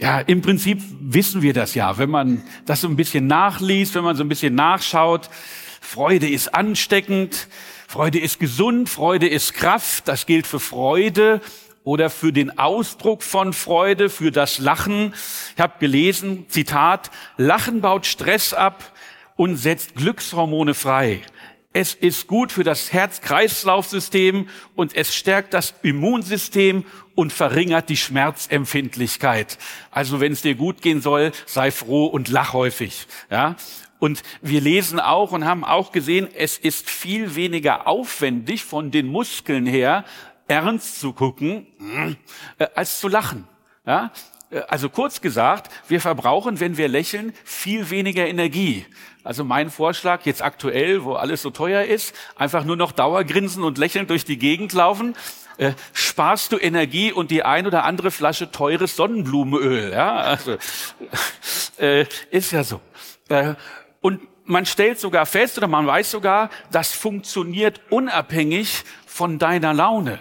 Ja, im Prinzip wissen wir das ja, wenn man das so ein bisschen nachliest, wenn man so ein bisschen nachschaut. Freude ist ansteckend, Freude ist gesund, Freude ist Kraft. Das gilt für Freude oder für den Ausdruck von Freude, für das Lachen. Ich habe gelesen, Zitat, Lachen baut Stress ab und setzt Glückshormone frei. Es ist gut für das Herz-Kreislauf-System und es stärkt das Immunsystem und verringert die Schmerzempfindlichkeit. Also wenn es dir gut gehen soll, sei froh und lach häufig. Ja? Und wir lesen auch und haben auch gesehen, es ist viel weniger aufwendig von den Muskeln her, ernst zu gucken, äh, als zu lachen. Ja? Äh, also kurz gesagt, wir verbrauchen, wenn wir lächeln, viel weniger Energie. Also mein Vorschlag jetzt aktuell, wo alles so teuer ist, einfach nur noch Dauergrinsen und lächeln durch die Gegend laufen. Äh, sparst du Energie und die ein oder andere Flasche teures Sonnenblumenöl. Ja, also äh, ist ja so. Äh, und man stellt sogar fest oder man weiß sogar, das funktioniert unabhängig von deiner Laune.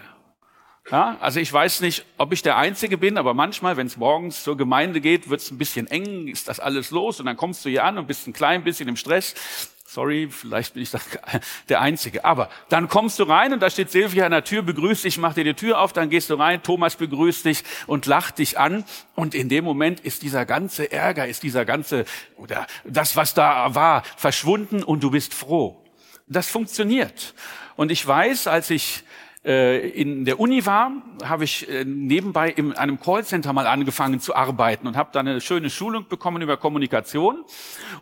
Ja, also ich weiß nicht, ob ich der Einzige bin, aber manchmal, wenn es morgens zur Gemeinde geht, wird es ein bisschen eng, ist das alles los und dann kommst du hier an und bist ein klein bisschen im Stress. Sorry, vielleicht bin ich der Einzige. Aber dann kommst du rein und da steht Silvia an der Tür, begrüßt dich, macht dir die Tür auf, dann gehst du rein, Thomas begrüßt dich und lacht dich an. Und in dem Moment ist dieser ganze Ärger, ist dieser ganze, oder das, was da war, verschwunden und du bist froh. Das funktioniert. Und ich weiß, als ich in der Uni war, habe ich äh, nebenbei in einem Callcenter mal angefangen zu arbeiten und habe da eine schöne Schulung bekommen über Kommunikation.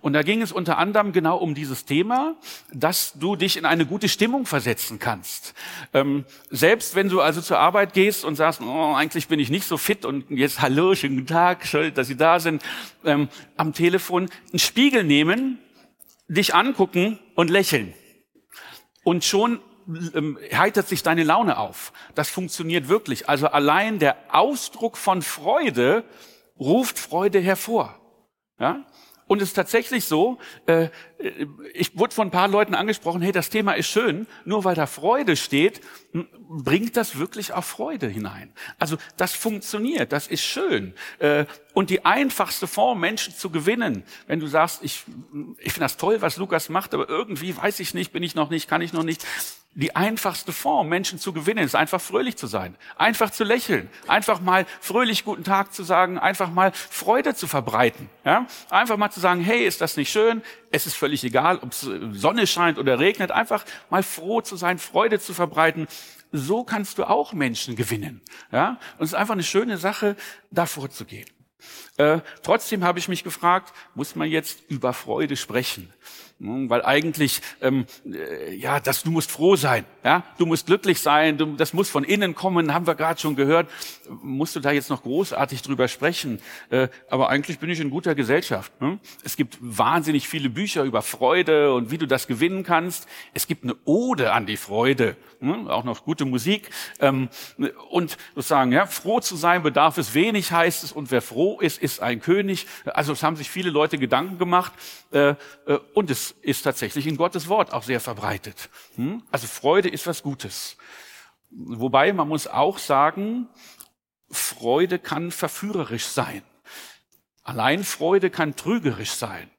Und da ging es unter anderem genau um dieses Thema, dass du dich in eine gute Stimmung versetzen kannst. Ähm, selbst wenn du also zur Arbeit gehst und sagst, oh, eigentlich bin ich nicht so fit und jetzt hallo, schönen guten Tag, schön, dass Sie da sind, ähm, am Telefon einen Spiegel nehmen, dich angucken und lächeln. Und schon ähm, heitert sich deine Laune auf. Das funktioniert wirklich. Also allein der Ausdruck von Freude ruft Freude hervor. Ja? Und es ist tatsächlich so, äh, ich wurde von ein paar Leuten angesprochen, hey, das Thema ist schön, nur weil da Freude steht, bringt das wirklich auch Freude hinein. Also das funktioniert, das ist schön. Äh, und die einfachste Form, Menschen zu gewinnen, wenn du sagst, ich, ich finde das toll, was Lukas macht, aber irgendwie weiß ich nicht, bin ich noch nicht, kann ich noch nicht, die einfachste Form, Menschen zu gewinnen, ist einfach fröhlich zu sein, einfach zu lächeln, einfach mal fröhlich guten Tag zu sagen, einfach mal Freude zu verbreiten, ja? einfach mal zu sagen, hey, ist das nicht schön? Es ist völlig egal, ob Sonne scheint oder regnet, einfach mal froh zu sein, Freude zu verbreiten. So kannst du auch Menschen gewinnen, ja? Und es ist einfach eine schöne Sache, davor zu gehen. Äh, trotzdem habe ich mich gefragt, muss man jetzt über Freude sprechen? Hm, weil eigentlich, ähm, äh, ja, das, du musst froh sein, ja, du musst glücklich sein, du, das muss von innen kommen, haben wir gerade schon gehört. Musst du da jetzt noch großartig drüber sprechen? Äh, aber eigentlich bin ich in guter Gesellschaft. Hm? Es gibt wahnsinnig viele Bücher über Freude und wie du das gewinnen kannst. Es gibt eine Ode an die Freude, hm? auch noch gute Musik. Ähm, und sozusagen, ja, froh zu sein bedarf es wenig, heißt es, und wer froh ist, ist ein König. Also es haben sich viele Leute Gedanken gemacht äh, äh und es ist tatsächlich in Gottes Wort auch sehr verbreitet. Hm? Also Freude ist was Gutes. Wobei man muss auch sagen, Freude kann verführerisch sein. Allein Freude kann trügerisch sein.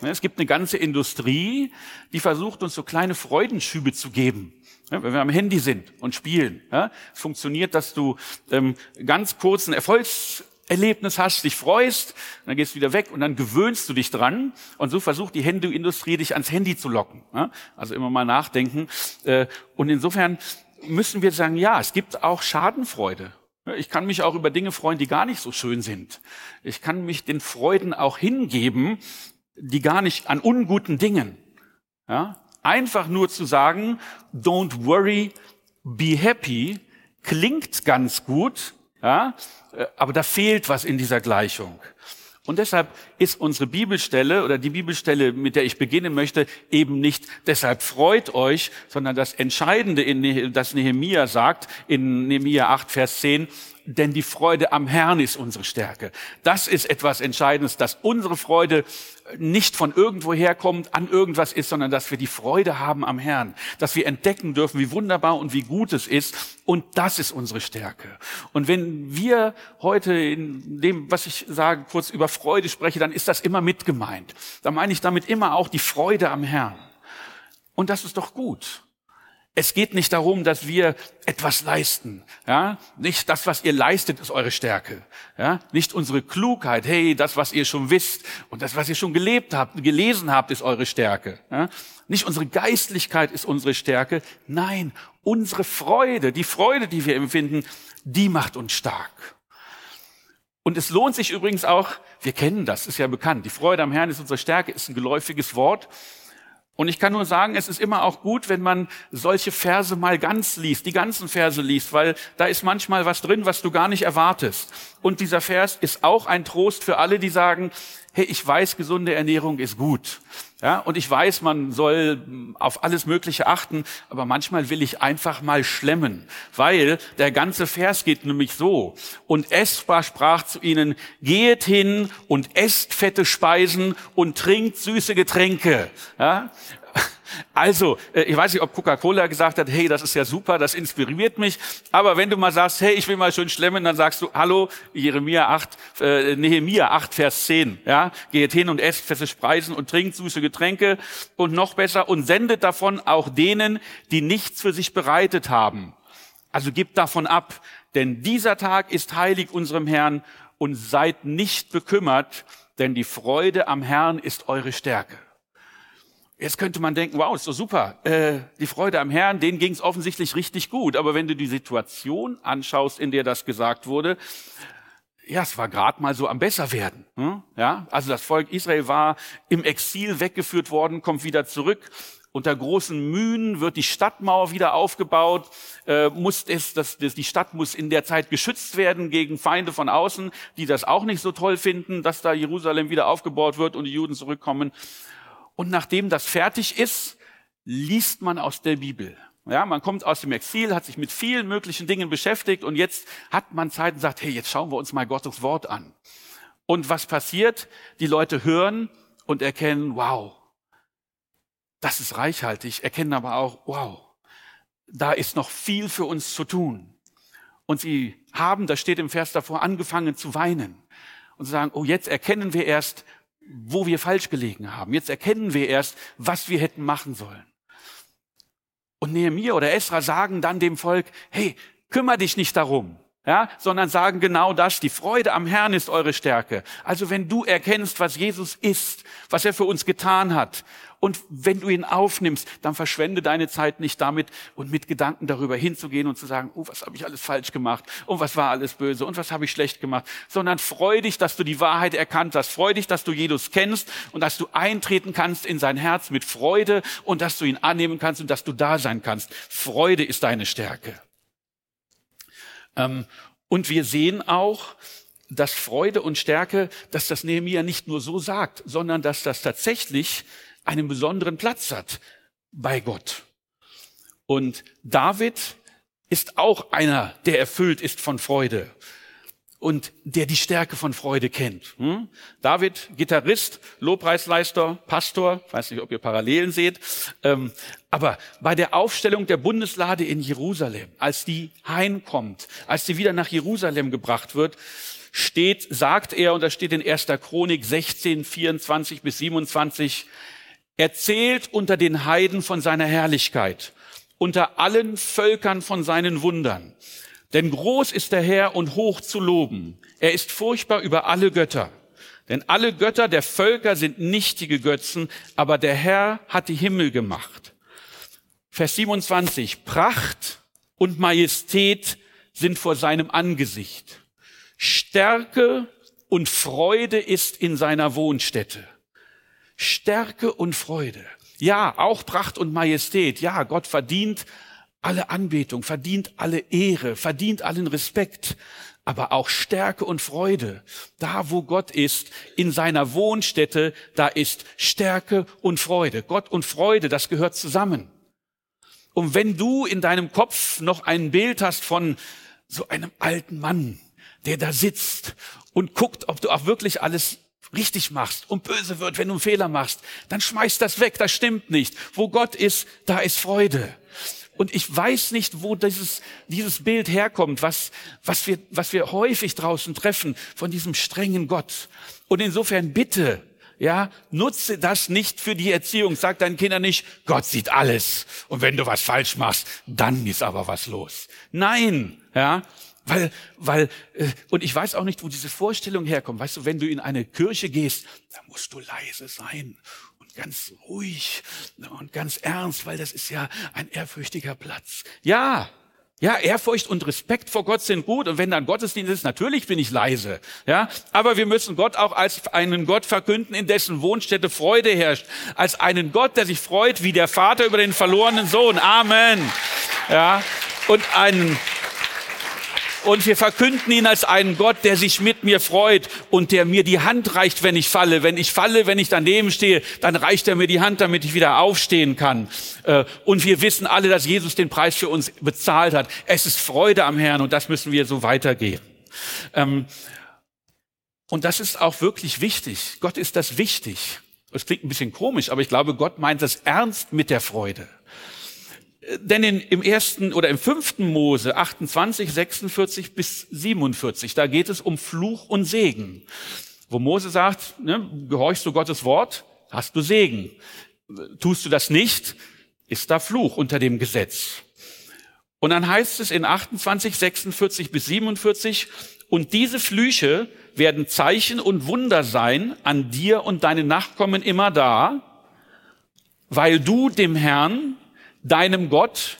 Es gibt eine ganze Industrie, die versucht, uns so kleine Freudenschübe zu geben. wenn wir am Handy sind und spielen, funktioniert, dass du ähm, ganz kurzen Erfolgs Erlebnis hast, dich freust, dann gehst du wieder weg und dann gewöhnst du dich dran und so versucht die Handyindustrie dich ans Handy zu locken. Also immer mal nachdenken. Äh, und insofern müssen wir sagen, ja, es gibt auch Schadenfreude. Ich kann mich auch über Dinge freuen, die gar nicht so schön sind. Ich kann mich den Freuden auch hingeben, die gar nicht an unguten Dingen. Einfach nur zu sagen, don't worry, be happy, klingt ganz gut, ja? Äh, aber da fehlt was in dieser Gleichung. Und deshalb ist unsere Bibelstelle oder die Bibelstelle, mit der ich beginnen möchte, eben nicht deshalb freut euch, sondern das Entscheidende, in, das Nehemia sagt, in Nehemia 8, Vers 10, denn die Freude am Herrn ist unsere Stärke. Das ist etwas Entscheidendes, dass unsere Freude nicht von irgendwo herkommt, an irgendwas ist, sondern dass wir die Freude haben am Herrn, dass wir entdecken dürfen, wie wunderbar und wie gut es ist. Und das ist unsere Stärke. Und wenn wir heute in dem, was ich sage, kurz über Freude spreche, dann ist das immer mit gemeint. Da meine ich damit immer auch die Freude am Herrn. Und das ist doch gut. Es geht nicht darum, dass wir etwas leisten. Ja? Nicht das, was ihr leistet, ist eure Stärke. Ja? Nicht unsere Klugheit. Hey, das, was ihr schon wisst und das, was ihr schon gelebt habt, gelesen habt, ist eure Stärke. Ja? Nicht unsere Geistlichkeit ist unsere Stärke. Nein, unsere Freude, die Freude, die wir empfinden, die macht uns stark. Und es lohnt sich übrigens auch, wir kennen das, ist ja bekannt. Die Freude am Herrn ist unsere Stärke, ist ein geläufiges Wort. Und ich kann nur sagen, es ist immer auch gut, wenn man solche Verse mal ganz liest, die ganzen Verse liest, weil da ist manchmal was drin, was du gar nicht erwartest. Und dieser Vers ist auch ein Trost für alle, die sagen, hey, ich weiß, gesunde Ernährung ist gut. Ja, und ich weiß, man soll auf alles Mögliche achten, aber manchmal will ich einfach mal schlemmen, weil der ganze Vers geht nämlich so. Und Esra sprach zu ihnen, geht hin und esst fette Speisen und trinkt süße Getränke. Ja, also, äh, ich weiß nicht, ob Coca-Cola gesagt hat, hey, das ist ja super, das inspiriert mich. Aber wenn du mal sagst, hey, ich will mal schön schlemmen, dann sagst du, hallo, Jeremia 8, äh, Nehemia 8, Vers 10. Ja, geht hin und esst feste Speisen und trinkt süße Getränke und noch besser und sendet davon auch denen, die nichts für sich bereitet haben. Also gib davon ab, denn dieser Tag ist heilig unserem Herrn und seid nicht bekümmert, denn die Freude am Herrn ist eure Stärke. Jetzt könnte man denken, wow, ist doch super. Äh, die Freude am Herrn, denen ging es offensichtlich richtig gut. Aber wenn du die Situation anschaust, in der das gesagt wurde, ja, es war gerade mal so am besser werden. Hm? Ja, also das Volk Israel war im Exil weggeführt worden, kommt wieder zurück. Unter großen Mühen wird die Stadtmauer wieder aufgebaut. Äh, muss es, das, das, die Stadt muss in der Zeit geschützt werden gegen Feinde von außen, die das auch nicht so toll finden, dass da Jerusalem wieder aufgebaut wird und die Juden zurückkommen. Und nachdem das fertig ist, liest man aus der Bibel. Ja, man kommt aus dem Exil, hat sich mit vielen möglichen Dingen beschäftigt und jetzt hat man Zeit und sagt, hey, jetzt schauen wir uns mal Gottes Wort an. Und was passiert? Die Leute hören und erkennen, wow, das ist reichhaltig, erkennen aber auch, wow, da ist noch viel für uns zu tun. Und sie haben, das steht im Vers davor, angefangen zu weinen und zu sagen, oh, jetzt erkennen wir erst, wo wir falsch gelegen haben. Jetzt erkennen wir erst, was wir hätten machen sollen. Und Nehemiah oder Esra sagen dann dem Volk, hey, kümmere dich nicht darum ja, sondern sagen genau das, die Freude am Herrn ist eure Stärke. Also wenn du erkennst, was Jesus ist, was er für uns getan hat, und wenn du ihn aufnimmst, dann verschwende deine Zeit nicht damit und mit Gedanken darüber hinzugehen und zu sagen, oh, was habe ich alles falsch gemacht und was war alles böse und was habe ich schlecht gemacht, sondern freu dich, dass du die Wahrheit erkannt hast, freu dich, dass du Jesus kennst und dass du eintreten kannst in sein Herz mit Freude und dass du ihn annehmen kannst und dass du da sein kannst. Freude ist deine Stärke. Ähm, und wir sehen auch, dass Freude und Stärke, dass das Nehemiah nicht nur so sagt, sondern dass das tatsächlich einen besonderen Platz hat bei Gott. Und David ist auch einer, der erfüllt ist von Freude und der die Stärke von Freude kennt. Hm? David, Gitarrist, Lobpreisleister, Pastor, weiß nicht, ob ihr Parallelen seht, ähm, aber bei der Aufstellung der Bundeslade in Jerusalem, als die heimkommt, als sie wieder nach Jerusalem gebracht wird, steht, sagt er, und das steht in 1. Chronik 16, 24 bis 27, erzählt unter den Heiden von seiner Herrlichkeit, unter allen Völkern von seinen Wundern. Denn groß ist der Herr und hoch zu loben. Er ist furchtbar über alle Götter. Denn alle Götter der Völker sind nichtige Götzen, aber der Herr hat die Himmel gemacht. Vers 27. Pracht und Majestät sind vor seinem Angesicht. Stärke und Freude ist in seiner Wohnstätte. Stärke und Freude. Ja, auch Pracht und Majestät. Ja, Gott verdient alle Anbetung, verdient alle Ehre, verdient allen Respekt, aber auch Stärke und Freude. Da, wo Gott ist, in seiner Wohnstätte, da ist Stärke und Freude. Gott und Freude, das gehört zusammen. Und wenn du in deinem Kopf noch ein Bild hast von so einem alten Mann, der da sitzt und guckt, ob du auch wirklich alles richtig machst und böse wird, wenn du einen Fehler machst, dann schmeiß das weg, das stimmt nicht. Wo Gott ist, da ist Freude. Und ich weiß nicht, wo dieses, dieses Bild herkommt, was, was, wir, was wir häufig draußen treffen von diesem strengen Gott. Und insofern bitte, ja, nutze das nicht für die Erziehung. Sag deinen Kindern nicht, Gott sieht alles. Und wenn du was falsch machst, dann ist aber was los. Nein, ja, weil, weil, äh, und ich weiß auch nicht, wo diese Vorstellung herkommt. Weißt du, wenn du in eine Kirche gehst, da musst du leise sein ganz ruhig und ganz ernst, weil das ist ja ein ehrfürchtiger Platz. Ja, ja, Ehrfurcht und Respekt vor Gott sind gut. Und wenn dann Gottesdienst ist, natürlich bin ich leise. Ja, aber wir müssen Gott auch als einen Gott verkünden, in dessen Wohnstätte Freude herrscht. Als einen Gott, der sich freut, wie der Vater über den verlorenen Sohn. Amen. Ja, und einen und wir verkünden ihn als einen Gott, der sich mit mir freut und der mir die Hand reicht, wenn ich falle. Wenn ich falle, wenn ich daneben stehe, dann reicht er mir die Hand, damit ich wieder aufstehen kann. Äh, und wir wissen alle, dass Jesus den Preis für uns bezahlt hat. Es ist Freude am Herrn und das müssen wir so weitergehen. Ähm, und das ist auch wirklich wichtig. Gott ist das wichtig. Es klingt ein bisschen komisch, aber ich glaube, Gott meint das ernst mit der Freude. Denn in, im ersten oder im fünften Mose 28, 46 bis 47, da geht es um Fluch und Segen. Wo Mose sagt, ne, gehorchst du Gottes Wort, hast du Segen. Tust du das nicht, ist da Fluch unter dem Gesetz. Und dann heißt es in 28, 46 bis 47, und diese Flüche werden Zeichen und Wunder sein an dir und deinen Nachkommen immer da, weil du dem Herrn, deinem Gott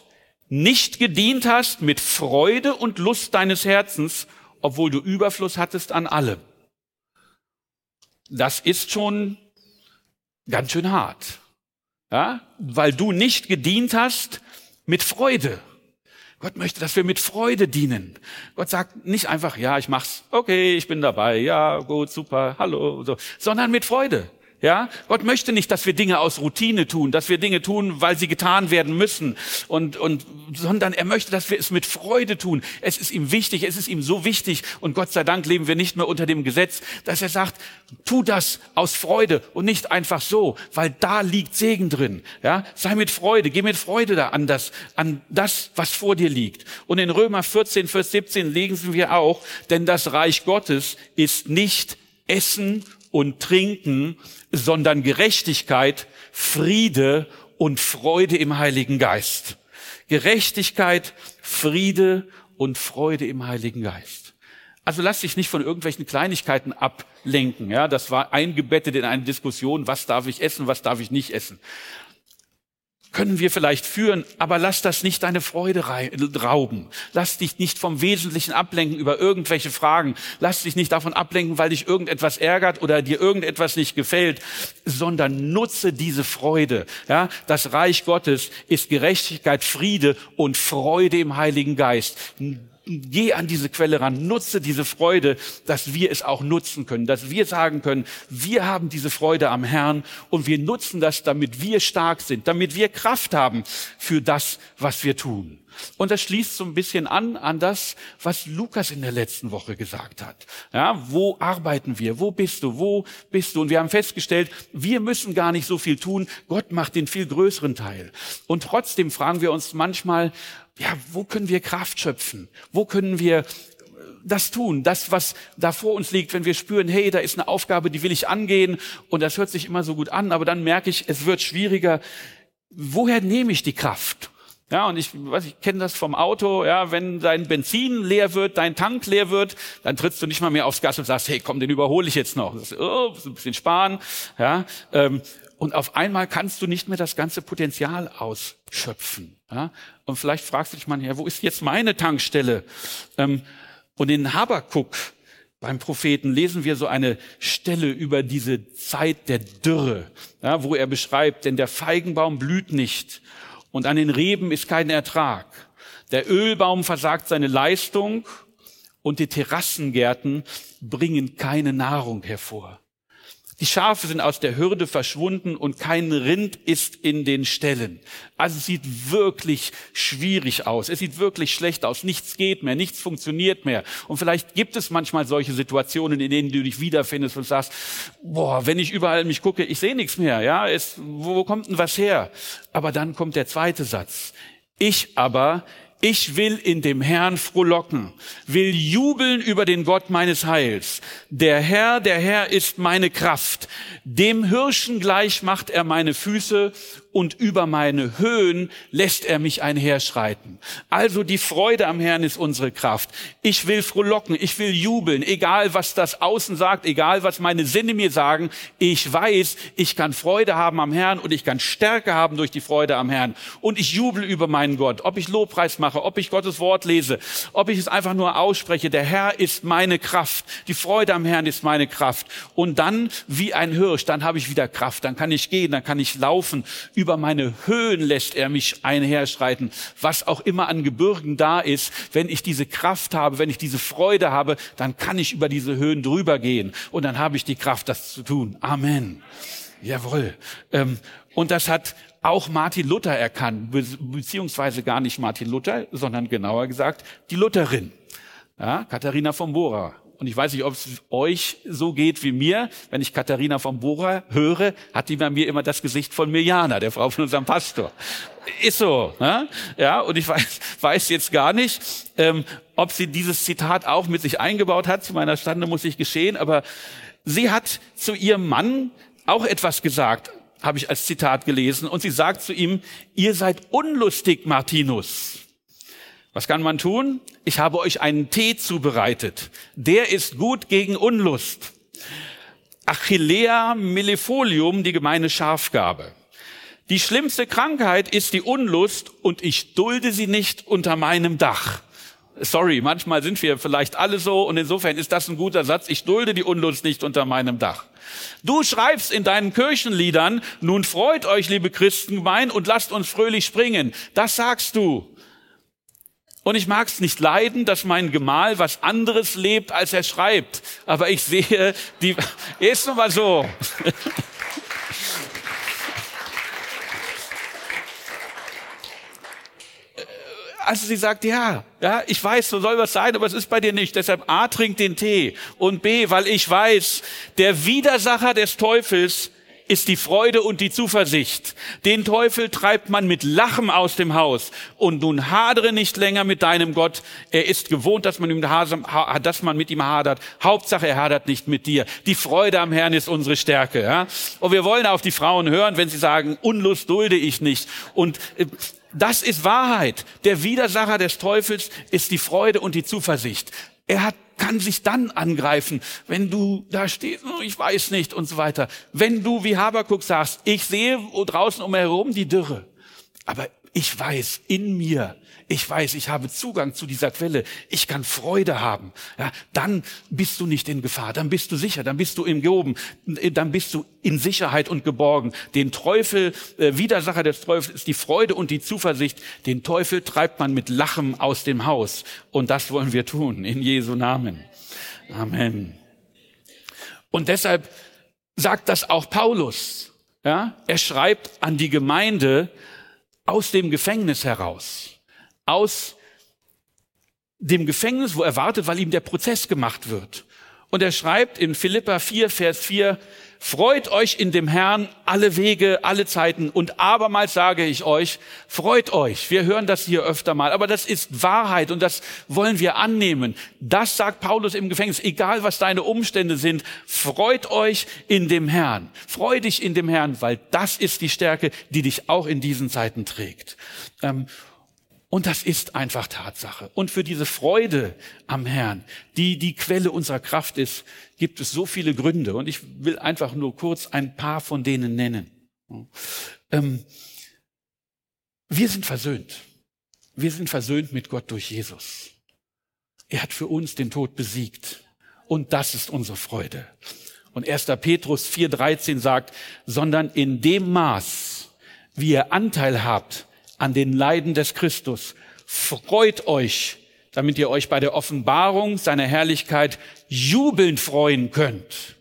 nicht gedient hast mit Freude und Lust deines Herzens, obwohl du Überfluss hattest an allem. Das ist schon ganz schön hart. Ja? Weil du nicht gedient hast mit Freude. Gott möchte, dass wir mit Freude dienen. Gott sagt nicht einfach, ja, ich mach's, okay, ich bin dabei, ja, gut, super, hallo, so, sondern mit Freude. Ja, Gott möchte nicht, dass wir Dinge aus Routine tun, dass wir Dinge tun, weil sie getan werden müssen und, und, sondern er möchte, dass wir es mit Freude tun. Es ist ihm wichtig, es ist ihm so wichtig und Gott sei Dank leben wir nicht mehr unter dem Gesetz, dass er sagt, tu das aus Freude und nicht einfach so, weil da liegt Segen drin. Ja, sei mit Freude, geh mit Freude da an das, an das, was vor dir liegt. Und in Römer 14, Vers 17 lesen wir auch, denn das Reich Gottes ist nicht Essen und Trinken, sondern Gerechtigkeit, Friede und Freude im Heiligen Geist. Gerechtigkeit, Friede und Freude im Heiligen Geist. Also lass dich nicht von irgendwelchen Kleinigkeiten ablenken. Ja, das war eingebettet in eine Diskussion, was darf ich essen, was darf ich nicht essen können wir vielleicht führen, aber lass das nicht deine Freude rauben. Lass dich nicht vom Wesentlichen ablenken über irgendwelche Fragen. Lass dich nicht davon ablenken, weil dich irgendetwas ärgert oder dir irgendetwas nicht gefällt, sondern nutze diese Freude. Ja, das Reich Gottes ist Gerechtigkeit, Friede und Freude im Heiligen Geist geh an diese Quelle ran, nutze diese Freude, dass wir es auch nutzen können, dass wir sagen können, wir haben diese Freude am Herrn und wir nutzen das, damit wir stark sind, damit wir Kraft haben für das, was wir tun. Und das schließt so ein bisschen an an das, was Lukas in der letzten Woche gesagt hat. Ja, wo arbeiten wir? Wo bist du? Wo bist du? Und wir haben festgestellt, wir müssen gar nicht so viel tun. Gott macht den viel größeren Teil. Und trotzdem fragen wir uns manchmal, ja, wo können wir Kraft schöpfen? Wo können wir das tun, das, was da vor uns liegt, wenn wir spüren, hey, da ist eine Aufgabe, die will ich angehen und das hört sich immer so gut an, aber dann merke ich, es wird schwieriger. Woher nehme ich die Kraft? Ja, und ich, weiß, ich kenne das vom Auto, ja, wenn dein Benzin leer wird, dein Tank leer wird, dann trittst du nicht mal mehr aufs Gas und sagst, hey, komm, den überhole ich jetzt noch. Das oh, ein bisschen sparen, ja. Ähm, und auf einmal kannst du nicht mehr das ganze Potenzial ausschöpfen. Ja? Und vielleicht fragst du dich mal, ja, wo ist jetzt meine Tankstelle? Ähm, und in Habakuk beim Propheten lesen wir so eine Stelle über diese Zeit der Dürre, ja, wo er beschreibt, denn der Feigenbaum blüht nicht und an den Reben ist kein Ertrag. Der Ölbaum versagt seine Leistung und die Terrassengärten bringen keine Nahrung hervor. Die Schafe sind aus der Hürde verschwunden und kein Rind ist in den Ställen. Also es sieht wirklich schwierig aus. Es sieht wirklich schlecht aus. Nichts geht mehr, nichts funktioniert mehr. Und vielleicht gibt es manchmal solche Situationen, in denen du dich wiederfindest und sagst, boah, wenn ich überall mich gucke, ich sehe nichts mehr. Ja, es, wo kommt denn was her? Aber dann kommt der zweite Satz. Ich aber ich will in dem Herrn frohlocken, will jubeln über den Gott meines Heils. Der Herr, der Herr ist meine Kraft. Dem Hirschen gleich macht er meine Füße und über meine Höhen lässt er mich einherschreiten. Also die Freude am Herrn ist unsere Kraft. Ich will frohlocken, ich will jubeln, egal was das Außen sagt, egal was meine Sinne mir sagen. Ich weiß, ich kann Freude haben am Herrn und ich kann Stärke haben durch die Freude am Herrn. Und ich jubel über meinen Gott, ob ich Lobpreis mache, ob ich Gottes Wort lese, ob ich es einfach nur ausspreche. Der Herr ist meine Kraft. Die Freude am Herrn ist meine Kraft. Und dann wie ein Hirsch, dann habe ich wieder Kraft. Dann kann ich gehen, dann kann ich laufen über meine Höhen lässt er mich einherschreiten. Was auch immer an Gebirgen da ist, wenn ich diese Kraft habe, wenn ich diese Freude habe, dann kann ich über diese Höhen drüber gehen. Und dann habe ich die Kraft, das zu tun. Amen. Jawohl. Ähm, und das hat auch Martin Luther erkannt, beziehungsweise gar nicht Martin Luther, sondern genauer gesagt die Lutherin, ja, Katharina von Bora. Und ich weiß nicht, ob es euch so geht wie mir. Wenn ich Katharina von Bora höre, hat die bei mir immer das Gesicht von Mirjana, der Frau von unserem Pastor. Ist so. Ne? Ja, und ich weiß, weiß jetzt gar nicht, ähm, ob sie dieses Zitat auch mit sich eingebaut hat. Zu meiner Stande muss ich geschehen. Aber sie hat zu ihrem Mann auch etwas gesagt, habe ich als Zitat gelesen. Und sie sagt zu ihm, ihr seid unlustig, Martinus. Was kann man tun? Ich habe euch einen Tee zubereitet. Der ist gut gegen Unlust. Achillea millefolium, die gemeine Schafgabe. Die schlimmste Krankheit ist die Unlust und ich dulde sie nicht unter meinem Dach. Sorry, manchmal sind wir vielleicht alle so und insofern ist das ein guter Satz. Ich dulde die Unlust nicht unter meinem Dach. Du schreibst in deinen Kirchenliedern, nun freut euch, liebe Christengemein, und lasst uns fröhlich springen. Das sagst du. Und ich mag es nicht leiden, dass mein Gemahl was anderes lebt, als er schreibt. Aber ich sehe, die ist nun mal so. also sie sagt, ja, ja, ich weiß, so soll was sein, aber es ist bei dir nicht. Deshalb A, trink den Tee. Und B, weil ich weiß, der Widersacher des Teufels ist die Freude und die Zuversicht. Den Teufel treibt man mit Lachen aus dem Haus. Und nun hadere nicht länger mit deinem Gott. Er ist gewohnt, dass man, dass man mit ihm hadert. Hauptsache, er hadert nicht mit dir. Die Freude am Herrn ist unsere Stärke. Ja? Und wir wollen auf die Frauen hören, wenn sie sagen, Unlust dulde ich nicht. Und äh, das ist Wahrheit. Der Widersacher des Teufels ist die Freude und die Zuversicht. Er hat kann sich dann angreifen, wenn du da stehst, oh, ich weiß nicht und so weiter. Wenn du wie Habakuk sagst, ich sehe draußen umherum die Dürre, aber ich weiß in mir, ich weiß, ich habe Zugang zu dieser Quelle, ich kann Freude haben, ja, dann bist du nicht in Gefahr, dann bist du sicher, dann bist du im Gehoben, dann bist du in Sicherheit und geborgen. Den Teufel, äh, Widersacher des Teufels ist die Freude und die Zuversicht. Den Teufel treibt man mit Lachen aus dem Haus. Und das wollen wir tun, in Jesu Namen. Amen. Und deshalb sagt das auch Paulus. Ja? Er schreibt an die Gemeinde aus dem Gefängnis heraus aus dem Gefängnis, wo er wartet, weil ihm der Prozess gemacht wird. Und er schreibt in Philippa 4, Vers 4, freut euch in dem Herrn alle Wege, alle Zeiten. Und abermals sage ich euch, freut euch. Wir hören das hier öfter mal, aber das ist Wahrheit und das wollen wir annehmen. Das sagt Paulus im Gefängnis, egal was deine Umstände sind, freut euch in dem Herrn. Freu dich in dem Herrn, weil das ist die Stärke, die dich auch in diesen Zeiten trägt. Ähm, und das ist einfach Tatsache. Und für diese Freude am Herrn, die die Quelle unserer Kraft ist, gibt es so viele Gründe. Und ich will einfach nur kurz ein paar von denen nennen. Ähm, wir sind versöhnt. Wir sind versöhnt mit Gott durch Jesus. Er hat für uns den Tod besiegt. Und das ist unsere Freude. Und 1. Petrus 4.13 sagt, sondern in dem Maß, wie ihr Anteil habt an den Leiden des Christus. Freut euch, damit ihr euch bei der Offenbarung seiner Herrlichkeit jubelnd freuen könnt.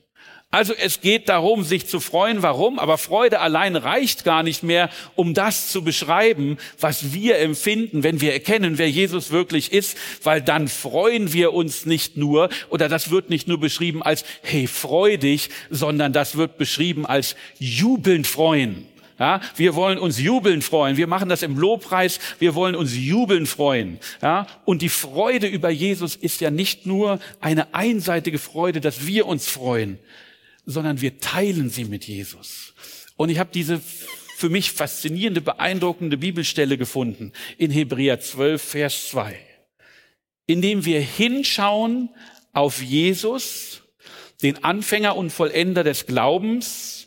Also es geht darum, sich zu freuen. Warum? Aber Freude allein reicht gar nicht mehr, um das zu beschreiben, was wir empfinden, wenn wir erkennen, wer Jesus wirklich ist, weil dann freuen wir uns nicht nur, oder das wird nicht nur beschrieben als, hey, freu dich, sondern das wird beschrieben als jubelnd freuen. Ja, wir wollen uns jubeln freuen. Wir machen das im Lobpreis. Wir wollen uns jubeln freuen. Ja, und die Freude über Jesus ist ja nicht nur eine einseitige Freude, dass wir uns freuen, sondern wir teilen sie mit Jesus. Und ich habe diese für mich faszinierende, beeindruckende Bibelstelle gefunden in Hebräer 12, Vers 2, indem wir hinschauen auf Jesus, den Anfänger und Vollender des Glaubens,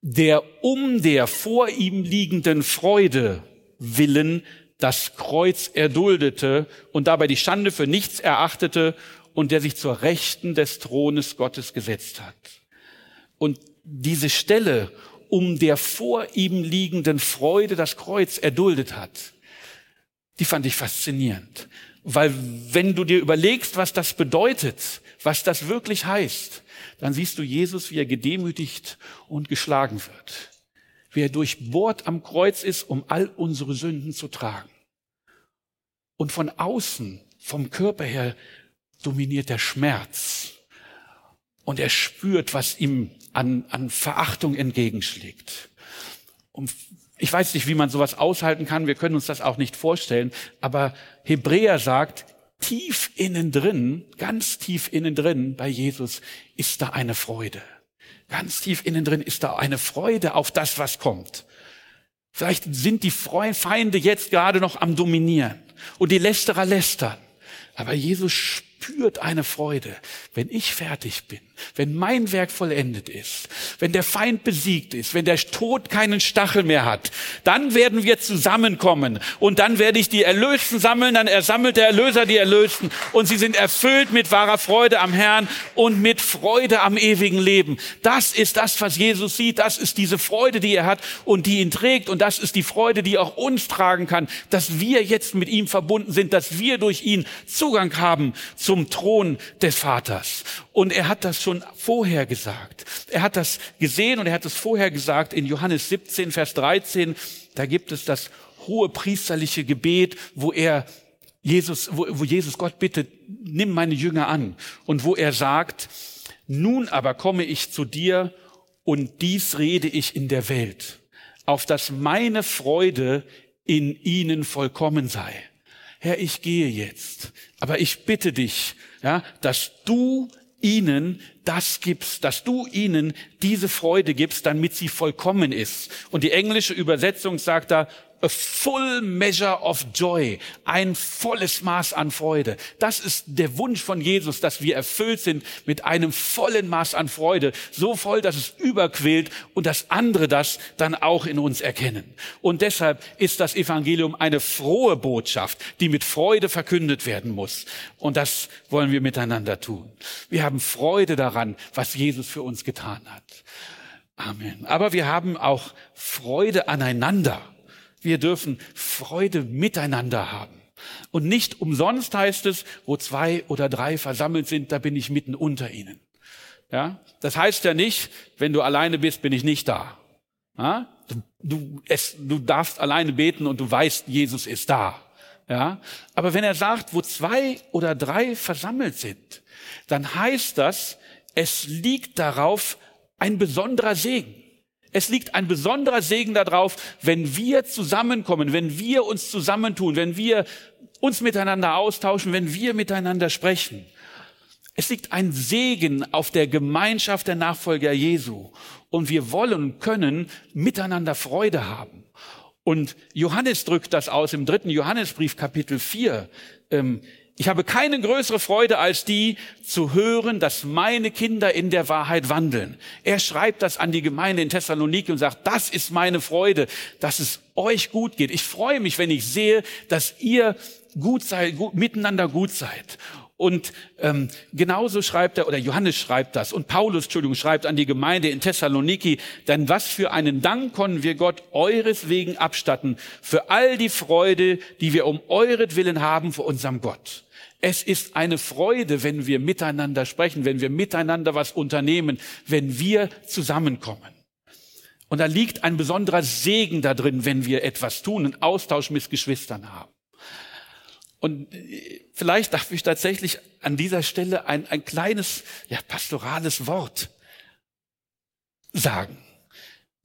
der um der vor ihm liegenden Freude willen das Kreuz erduldete und dabei die Schande für nichts erachtete und der sich zur Rechten des Thrones Gottes gesetzt hat. Und diese Stelle, um der vor ihm liegenden Freude das Kreuz erduldet hat, die fand ich faszinierend. Weil wenn du dir überlegst, was das bedeutet, was das wirklich heißt, dann siehst du Jesus, wie er gedemütigt und geschlagen wird. Wie er durchbohrt am Kreuz ist, um all unsere Sünden zu tragen. Und von außen, vom Körper her, dominiert der Schmerz. Und er spürt, was ihm an, an Verachtung entgegenschlägt. Und ich weiß nicht, wie man sowas aushalten kann. Wir können uns das auch nicht vorstellen. Aber Hebräer sagt, tief innen drin, ganz tief innen drin bei Jesus ist da eine Freude. Ganz tief innen drin ist da eine Freude auf das, was kommt. Vielleicht sind die Feinde jetzt gerade noch am Dominieren und die Lästerer lästern. Aber Jesus spürt eine Freude, wenn ich fertig bin, wenn mein Werk vollendet ist, wenn der Feind besiegt ist, wenn der Tod keinen Stachel mehr hat, dann werden wir zusammenkommen und dann werde ich die Erlösten sammeln, dann ersammelt der Erlöser die Erlösten und sie sind erfüllt mit wahrer Freude am Herrn und mit Freude am ewigen Leben. Das ist das, was Jesus sieht, das ist diese Freude, die er hat und die ihn trägt und das ist die Freude, die auch uns tragen kann, dass wir jetzt mit ihm verbunden sind, dass wir durch ihn Zugang haben zum Thron des Vaters. Und er hat das schon vorher gesagt. Er hat das gesehen und er hat es vorher gesagt in Johannes 17, Vers 13. Da gibt es das hohe priesterliche Gebet, wo er Jesus, wo, wo Jesus Gott bittet, nimm meine Jünger an. Und wo er sagt, nun aber komme ich zu dir und dies rede ich in der Welt, auf dass meine Freude in ihnen vollkommen sei. Herr, ich gehe jetzt, aber ich bitte dich, ja, dass du ihnen das gibst, dass du ihnen diese Freude gibst, damit sie vollkommen ist. Und die englische Übersetzung sagt da, a full measure of joy, ein volles Maß an Freude. Das ist der Wunsch von Jesus, dass wir erfüllt sind mit einem vollen Maß an Freude, so voll, dass es überquillt und dass andere das dann auch in uns erkennen. Und deshalb ist das Evangelium eine frohe Botschaft, die mit Freude verkündet werden muss. Und das wollen wir miteinander tun. Wir haben Freude daran, was Jesus für uns getan hat. Amen. Aber wir haben auch Freude aneinander. Wir dürfen Freude miteinander haben. Und nicht umsonst heißt es, wo zwei oder drei versammelt sind, da bin ich mitten unter ihnen. Ja, das heißt ja nicht, wenn du alleine bist, bin ich nicht da. Ja? Du, es, du darfst alleine beten und du weißt, Jesus ist da. Ja, aber wenn er sagt, wo zwei oder drei versammelt sind, dann heißt das, es liegt darauf ein besonderer Segen. Es liegt ein besonderer Segen darauf, wenn wir zusammenkommen, wenn wir uns zusammentun, wenn wir uns miteinander austauschen, wenn wir miteinander sprechen. Es liegt ein Segen auf der Gemeinschaft der Nachfolger Jesu. Und wir wollen können miteinander Freude haben. Und Johannes drückt das aus im dritten Johannesbrief Kapitel 4. Ich habe keine größere Freude als die, zu hören, dass meine Kinder in der Wahrheit wandeln. Er schreibt das an die Gemeinde in Thessaloniki und sagt, das ist meine Freude, dass es euch gut geht. Ich freue mich, wenn ich sehe, dass ihr gut seid, gut, miteinander gut seid. Und ähm, genauso schreibt er, oder Johannes schreibt das, und Paulus, Entschuldigung, schreibt an die Gemeinde in Thessaloniki, denn was für einen Dank können wir Gott eures wegen abstatten, für all die Freude, die wir um euretwillen haben vor unserem Gott. Es ist eine Freude, wenn wir miteinander sprechen, wenn wir miteinander was unternehmen, wenn wir zusammenkommen. Und da liegt ein besonderer Segen da drin, wenn wir etwas tun, einen Austausch mit Geschwistern haben. Und äh, vielleicht darf ich tatsächlich an dieser Stelle ein, ein kleines, ja, pastorales Wort sagen.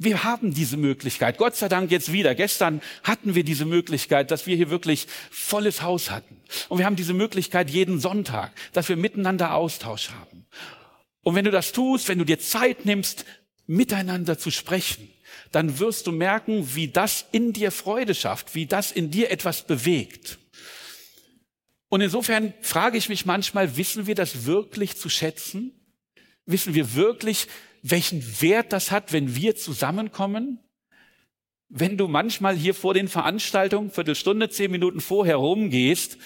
Wir haben diese Möglichkeit. Gott sei Dank jetzt wieder. Gestern hatten wir diese Möglichkeit, dass wir hier wirklich volles Haus hatten. Und wir haben diese Möglichkeit jeden Sonntag, dass wir miteinander Austausch haben. Und wenn du das tust, wenn du dir Zeit nimmst, miteinander zu sprechen, dann wirst du merken, wie das in dir Freude schafft, wie das in dir etwas bewegt. Und insofern frage ich mich manchmal, wissen wir das wirklich zu schätzen? Wissen wir wirklich, welchen Wert das hat, wenn wir zusammenkommen? Wenn du manchmal hier vor den Veranstaltungen, Viertelstunde, zehn Minuten vorher rumgehst,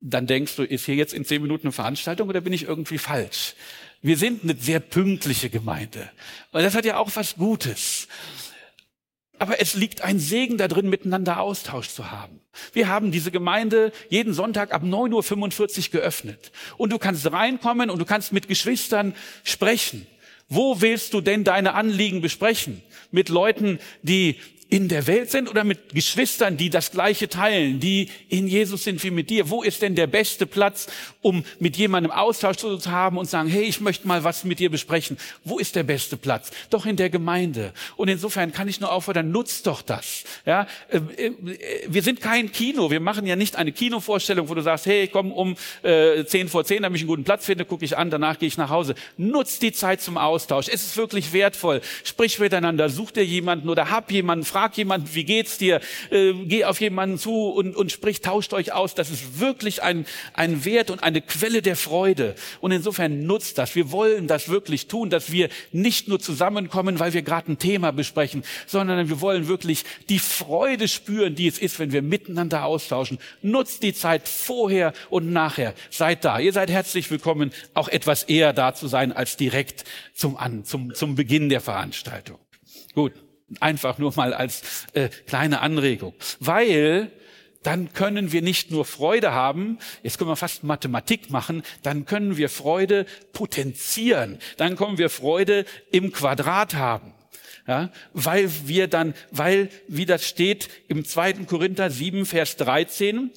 dann denkst du, ist hier jetzt in zehn Minuten eine Veranstaltung oder bin ich irgendwie falsch? Wir sind eine sehr pünktliche Gemeinde. Und das hat ja auch was Gutes. Aber es liegt ein Segen darin, miteinander Austausch zu haben. Wir haben diese Gemeinde jeden Sonntag ab 9.45 Uhr geöffnet. Und du kannst reinkommen und du kannst mit Geschwistern sprechen. Wo willst du denn deine Anliegen besprechen? Mit Leuten, die in der Welt sind oder mit Geschwistern, die das Gleiche teilen, die in Jesus sind wie mit dir? Wo ist denn der beste Platz, um mit jemandem Austausch zu haben und sagen, hey, ich möchte mal was mit dir besprechen? Wo ist der beste Platz? Doch in der Gemeinde. Und insofern kann ich nur auffordern, nutzt doch das. Ja, äh, äh, wir sind kein Kino. Wir machen ja nicht eine Kinovorstellung, wo du sagst, hey, komm um äh, zehn vor zehn, damit ich einen guten Platz finde, gucke ich an, danach gehe ich nach Hause. Nutzt die Zeit zum Austausch. Es ist wirklich wertvoll. Sprich miteinander, such dir jemanden oder hab jemanden, frag jemanden, wie geht's dir? Äh, geh auf jemanden zu und, und sprich, tauscht euch aus. Das ist wirklich ein, ein Wert und eine Quelle der Freude. Und insofern nutzt das. Wir wollen das wirklich tun, dass wir nicht nur zusammenkommen, weil wir gerade ein Thema besprechen, sondern wir wollen wirklich die Freude spüren, die es ist, wenn wir miteinander austauschen. Nutzt die Zeit vorher und nachher. Seid da. Ihr seid herzlich willkommen, auch etwas eher da zu sein als direkt zum, An, zum, zum Beginn der Veranstaltung. Gut. Einfach nur mal als äh, kleine Anregung. Weil dann können wir nicht nur Freude haben, jetzt können wir fast Mathematik machen, dann können wir Freude potenzieren, dann können wir Freude im Quadrat haben. Ja, weil wir dann, weil, wie das steht im 2. Korinther 7, Vers 13,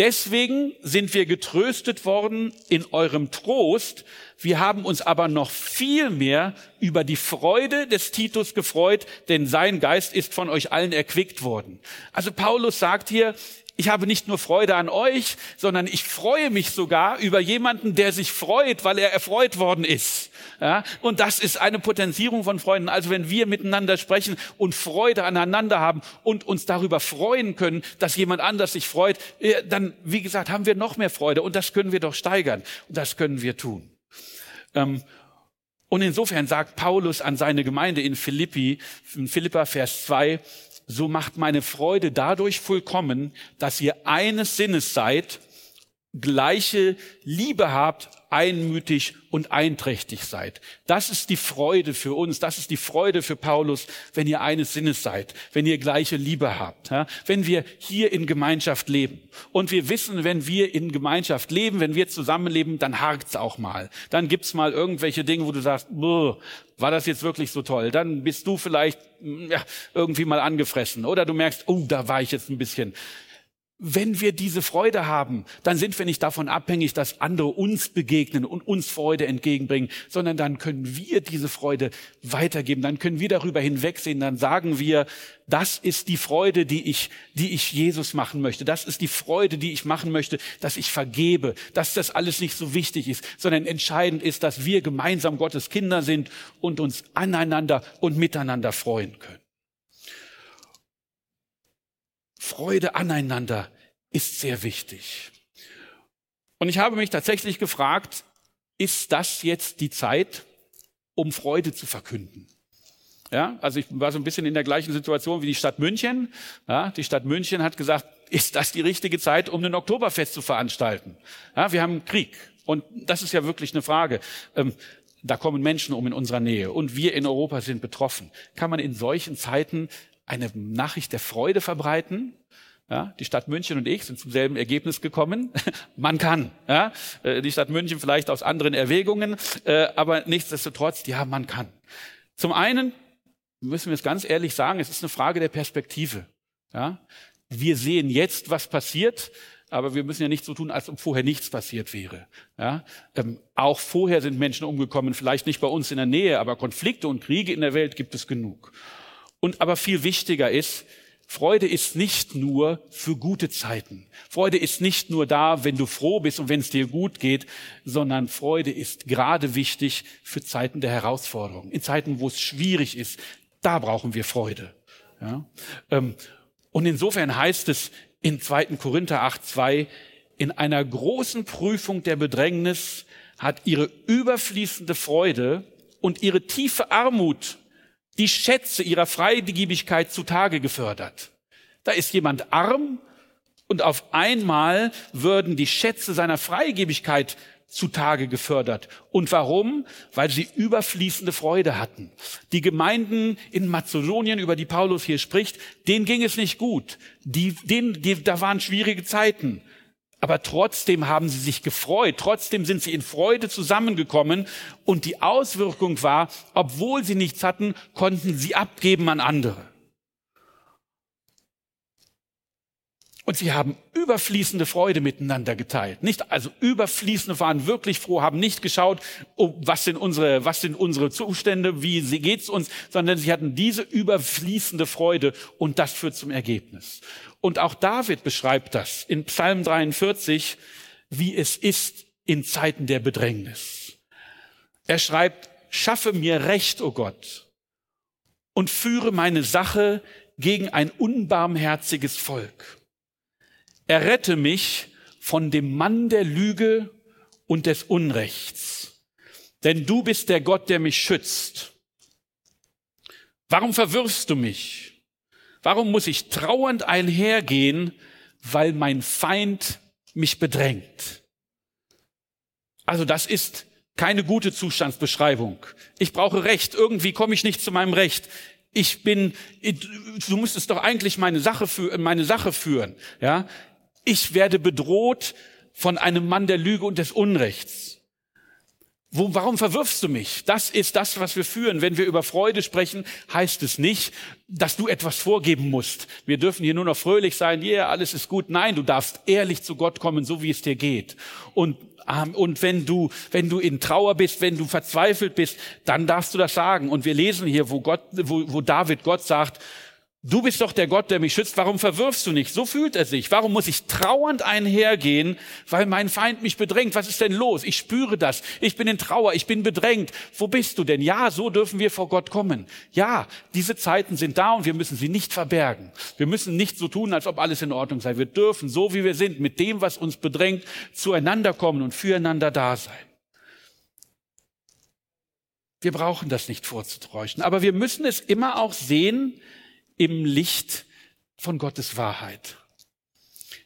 Deswegen sind wir getröstet worden in eurem Trost. Wir haben uns aber noch viel mehr über die Freude des Titus gefreut, denn sein Geist ist von euch allen erquickt worden. Also Paulus sagt hier, ich habe nicht nur Freude an euch, sondern ich freue mich sogar über jemanden, der sich freut, weil er erfreut worden ist. Ja, und das ist eine Potenzierung von Freunden. Also wenn wir miteinander sprechen und Freude aneinander haben und uns darüber freuen können, dass jemand anders sich freut, äh, dann, wie gesagt, haben wir noch mehr Freude. Und das können wir doch steigern. Und das können wir tun. Ähm, und insofern sagt Paulus an seine Gemeinde in Philippi, in Philippa Vers 2, so macht meine Freude dadurch vollkommen, dass ihr eines Sinnes seid, gleiche Liebe habt, einmütig und einträchtig seid. Das ist die Freude für uns, das ist die Freude für Paulus, wenn ihr eines Sinnes seid, wenn ihr gleiche Liebe habt, wenn wir hier in Gemeinschaft leben. Und wir wissen, wenn wir in Gemeinschaft leben, wenn wir zusammenleben, dann hakt's auch mal. Dann gibt's mal irgendwelche Dinge, wo du sagst, war das jetzt wirklich so toll? Dann bist du vielleicht ja, irgendwie mal angefressen oder du merkst, oh, da war ich jetzt ein bisschen wenn wir diese Freude haben, dann sind wir nicht davon abhängig, dass andere uns begegnen und uns Freude entgegenbringen, sondern dann können wir diese Freude weitergeben, dann können wir darüber hinwegsehen, dann sagen wir, das ist die Freude, die ich, die ich Jesus machen möchte, das ist die Freude, die ich machen möchte, dass ich vergebe, dass das alles nicht so wichtig ist, sondern entscheidend ist, dass wir gemeinsam Gottes Kinder sind und uns aneinander und miteinander freuen können. Freude aneinander ist sehr wichtig. Und ich habe mich tatsächlich gefragt, ist das jetzt die Zeit, um Freude zu verkünden? Ja, also ich war so ein bisschen in der gleichen Situation wie die Stadt München. Ja, die Stadt München hat gesagt, ist das die richtige Zeit, um ein Oktoberfest zu veranstalten? Ja, wir haben Krieg. Und das ist ja wirklich eine Frage. Ähm, da kommen Menschen um in unserer Nähe und wir in Europa sind betroffen. Kann man in solchen Zeiten eine Nachricht der Freude verbreiten? Ja, die Stadt München und ich sind zum selben Ergebnis gekommen. Man kann. Ja, äh, die Stadt München vielleicht aus anderen Erwägungen, äh, aber nichtsdestotrotz, ja, man kann. Zum einen müssen wir es ganz ehrlich sagen, es ist eine Frage der Perspektive. Ja, wir sehen jetzt, was passiert, aber wir müssen ja nicht so tun, als ob vorher nichts passiert wäre. Ja? Ähm, auch vorher sind Menschen umgekommen, vielleicht nicht bei uns in der Nähe, aber Konflikte und Kriege in der Welt gibt es genug. Und aber viel wichtiger ist, Freude ist nicht nur für gute Zeiten. Freude ist nicht nur da, wenn du froh bist und wenn es dir gut geht, sondern Freude ist gerade wichtig für Zeiten der Herausforderung. In Zeiten, wo es schwierig ist, da brauchen wir Freude. Ja? Ähm, und insofern heißt es in 2. Korinther 8.2, in einer großen Prüfung der Bedrängnis hat ihre überfließende Freude und ihre tiefe Armut die Schätze ihrer Freigebigkeit zutage gefördert. Da ist jemand arm und auf einmal würden die Schätze seiner Freigebigkeit zutage gefördert. Und warum? Weil sie überfließende Freude hatten. Die Gemeinden in Mazedonien, über die Paulus hier spricht, denen ging es nicht gut. Die, denen, die, da waren schwierige Zeiten. Aber trotzdem haben sie sich gefreut, trotzdem sind sie in Freude zusammengekommen und die Auswirkung war, obwohl sie nichts hatten, konnten sie abgeben an andere. Und sie haben überfließende Freude miteinander geteilt. Nicht, also überfließende waren wirklich froh, haben nicht geschaut, oh, was sind unsere, was sind unsere Zustände, wie geht's uns, sondern sie hatten diese überfließende Freude und das führt zum Ergebnis. Und auch David beschreibt das in Psalm 43, wie es ist in Zeiten der Bedrängnis. Er schreibt, schaffe mir Recht, o oh Gott, und führe meine Sache gegen ein unbarmherziges Volk. Errette mich von dem Mann der Lüge und des Unrechts. Denn du bist der Gott, der mich schützt. Warum verwirfst du mich? Warum muss ich trauernd einhergehen, weil mein Feind mich bedrängt? Also das ist keine gute Zustandsbeschreibung. Ich brauche Recht. Irgendwie komme ich nicht zu meinem Recht. Ich bin, du müsstest doch eigentlich meine Sache, meine Sache führen. Ja, ich werde bedroht von einem Mann der Lüge und des Unrechts. Wo, warum verwirfst du mich? Das ist das, was wir führen. Wenn wir über Freude sprechen, heißt es nicht, dass du etwas vorgeben musst. Wir dürfen hier nur noch fröhlich sein, ja, yeah, alles ist gut. Nein, du darfst ehrlich zu Gott kommen, so wie es dir geht. Und, ähm, und wenn du, wenn du in Trauer bist, wenn du verzweifelt bist, dann darfst du das sagen. Und wir lesen hier, wo Gott, wo, wo David Gott sagt, Du bist doch der Gott, der mich schützt. Warum verwirfst du nicht? So fühlt er sich. Warum muss ich trauernd einhergehen, weil mein Feind mich bedrängt? Was ist denn los? Ich spüre das. Ich bin in Trauer. Ich bin bedrängt. Wo bist du denn? Ja, so dürfen wir vor Gott kommen. Ja, diese Zeiten sind da und wir müssen sie nicht verbergen. Wir müssen nicht so tun, als ob alles in Ordnung sei. Wir dürfen, so wie wir sind, mit dem, was uns bedrängt, zueinander kommen und füreinander da sein. Wir brauchen das nicht vorzutäuschen. Aber wir müssen es immer auch sehen, im Licht von Gottes Wahrheit.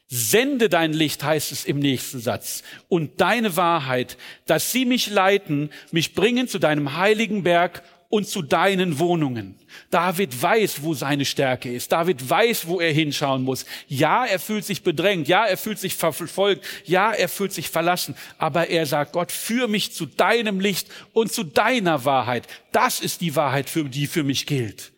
Sende dein Licht, heißt es im nächsten Satz, und deine Wahrheit, dass sie mich leiten, mich bringen zu deinem heiligen Berg und zu deinen Wohnungen. David weiß, wo seine Stärke ist. David weiß, wo er hinschauen muss. Ja, er fühlt sich bedrängt. Ja, er fühlt sich verfolgt. Ja, er fühlt sich verlassen. Aber er sagt, Gott, führ mich zu deinem Licht und zu deiner Wahrheit. Das ist die Wahrheit, für die für mich gilt.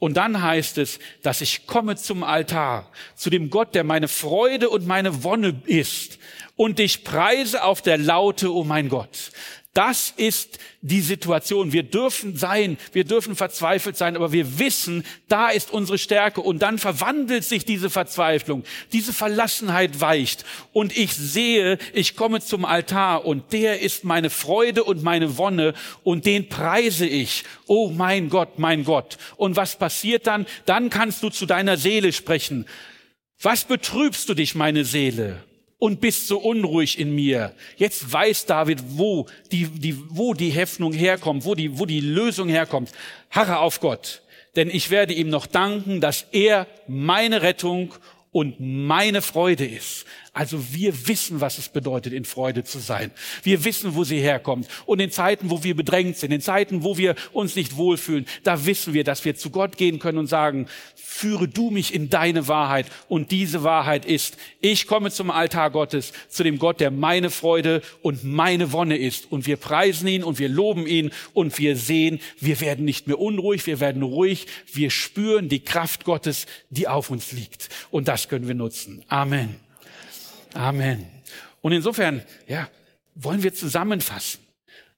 Und dann heißt es, dass ich komme zum Altar, zu dem Gott, der meine Freude und meine Wonne ist und dich preise auf der Laute, oh mein Gott. Das ist die Situation. Wir dürfen sein, wir dürfen verzweifelt sein, aber wir wissen, da ist unsere Stärke und dann verwandelt sich diese Verzweiflung, diese Verlassenheit weicht und ich sehe, ich komme zum Altar und der ist meine Freude und meine Wonne und den preise ich. Oh mein Gott, mein Gott. Und was passiert dann? Dann kannst du zu deiner Seele sprechen. Was betrübst du dich, meine Seele? Und bist so unruhig in mir. Jetzt weiß David, wo die, die, wo die Hoffnung herkommt, wo die, wo die Lösung herkommt. Harre auf Gott, denn ich werde ihm noch danken, dass er meine Rettung und meine Freude ist. Also wir wissen, was es bedeutet, in Freude zu sein. Wir wissen, wo sie herkommt. Und in Zeiten, wo wir bedrängt sind, in Zeiten, wo wir uns nicht wohlfühlen, da wissen wir, dass wir zu Gott gehen können und sagen, führe du mich in deine Wahrheit. Und diese Wahrheit ist, ich komme zum Altar Gottes, zu dem Gott, der meine Freude und meine Wonne ist. Und wir preisen ihn und wir loben ihn und wir sehen, wir werden nicht mehr unruhig, wir werden ruhig, wir spüren die Kraft Gottes, die auf uns liegt. Und das können wir nutzen. Amen. Amen. Und insofern, ja, wollen wir zusammenfassen.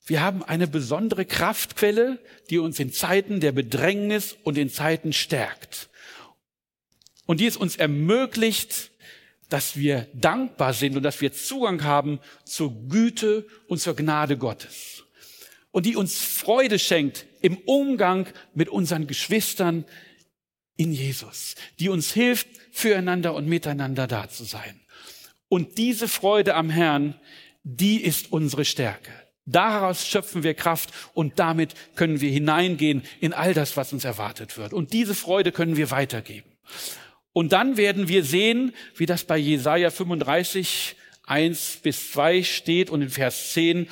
Wir haben eine besondere Kraftquelle, die uns in Zeiten der Bedrängnis und in Zeiten stärkt. Und die es uns ermöglicht, dass wir dankbar sind und dass wir Zugang haben zur Güte und zur Gnade Gottes. Und die uns Freude schenkt im Umgang mit unseren Geschwistern in Jesus, die uns hilft, füreinander und miteinander da zu sein. Und diese Freude am Herrn, die ist unsere Stärke. Daraus schöpfen wir Kraft und damit können wir hineingehen in all das, was uns erwartet wird. Und diese Freude können wir weitergeben. Und dann werden wir sehen, wie das bei Jesaja 35, 1 bis 2 steht und in Vers 10,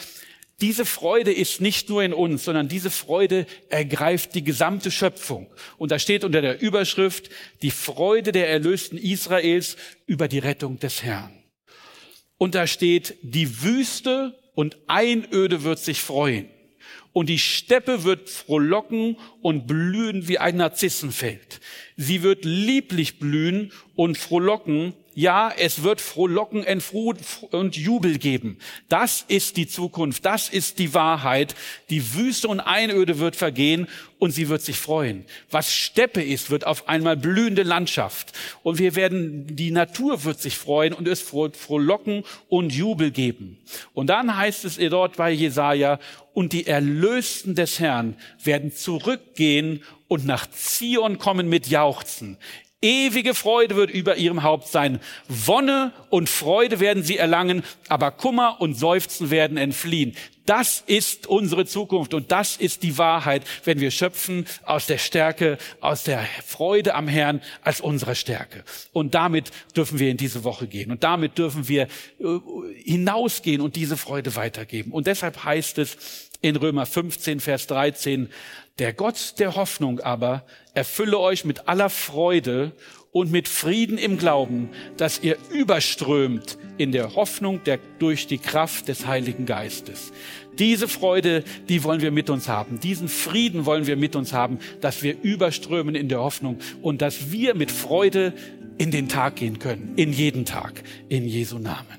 diese Freude ist nicht nur in uns, sondern diese Freude ergreift die gesamte Schöpfung. Und da steht unter der Überschrift die Freude der Erlösten Israels über die Rettung des Herrn. Und da steht, die Wüste und Einöde wird sich freuen. Und die Steppe wird frohlocken und blühen wie ein Narzissenfeld. Sie wird lieblich blühen und frohlocken ja, es wird Frohlocken und Jubel geben. Das ist die Zukunft, das ist die Wahrheit. Die Wüste und Einöde wird vergehen und sie wird sich freuen. Was Steppe ist, wird auf einmal blühende Landschaft. Und wir werden, die Natur wird sich freuen und es Frohlocken und Jubel geben. Und dann heißt es dort bei Jesaja, und die Erlösten des Herrn werden zurückgehen und nach Zion kommen mit Jauchzen. Ewige Freude wird über ihrem Haupt sein. Wonne und Freude werden sie erlangen, aber Kummer und Seufzen werden entfliehen. Das ist unsere Zukunft und das ist die Wahrheit, wenn wir schöpfen aus der Stärke, aus der Freude am Herrn als unserer Stärke. Und damit dürfen wir in diese Woche gehen und damit dürfen wir äh, hinausgehen und diese Freude weitergeben. Und deshalb heißt es in Römer 15, Vers 13, der Gott der Hoffnung aber erfülle euch mit aller Freude und mit Frieden im Glauben, dass ihr überströmt in der Hoffnung der, durch die Kraft des Heiligen Geistes. Diese Freude, die wollen wir mit uns haben. Diesen Frieden wollen wir mit uns haben, dass wir überströmen in der Hoffnung und dass wir mit Freude in den Tag gehen können, in jeden Tag, in Jesu Namen.